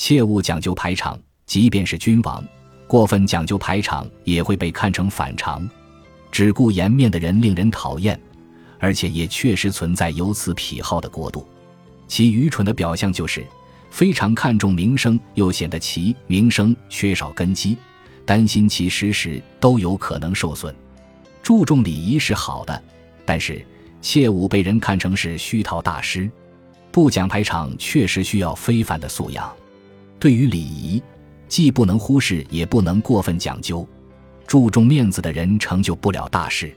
切勿讲究排场，即便是君王，过分讲究排场也会被看成反常。只顾颜面的人令人讨厌，而且也确实存在有此癖好的国度。其愚蠢的表象就是非常看重名声，又显得其名声缺少根基，担心其时时都有可能受损。注重礼仪是好的，但是切勿被人看成是虚陶大师。不讲排场确实需要非凡的素养。对于礼仪，既不能忽视，也不能过分讲究。注重面子的人成就不了大事。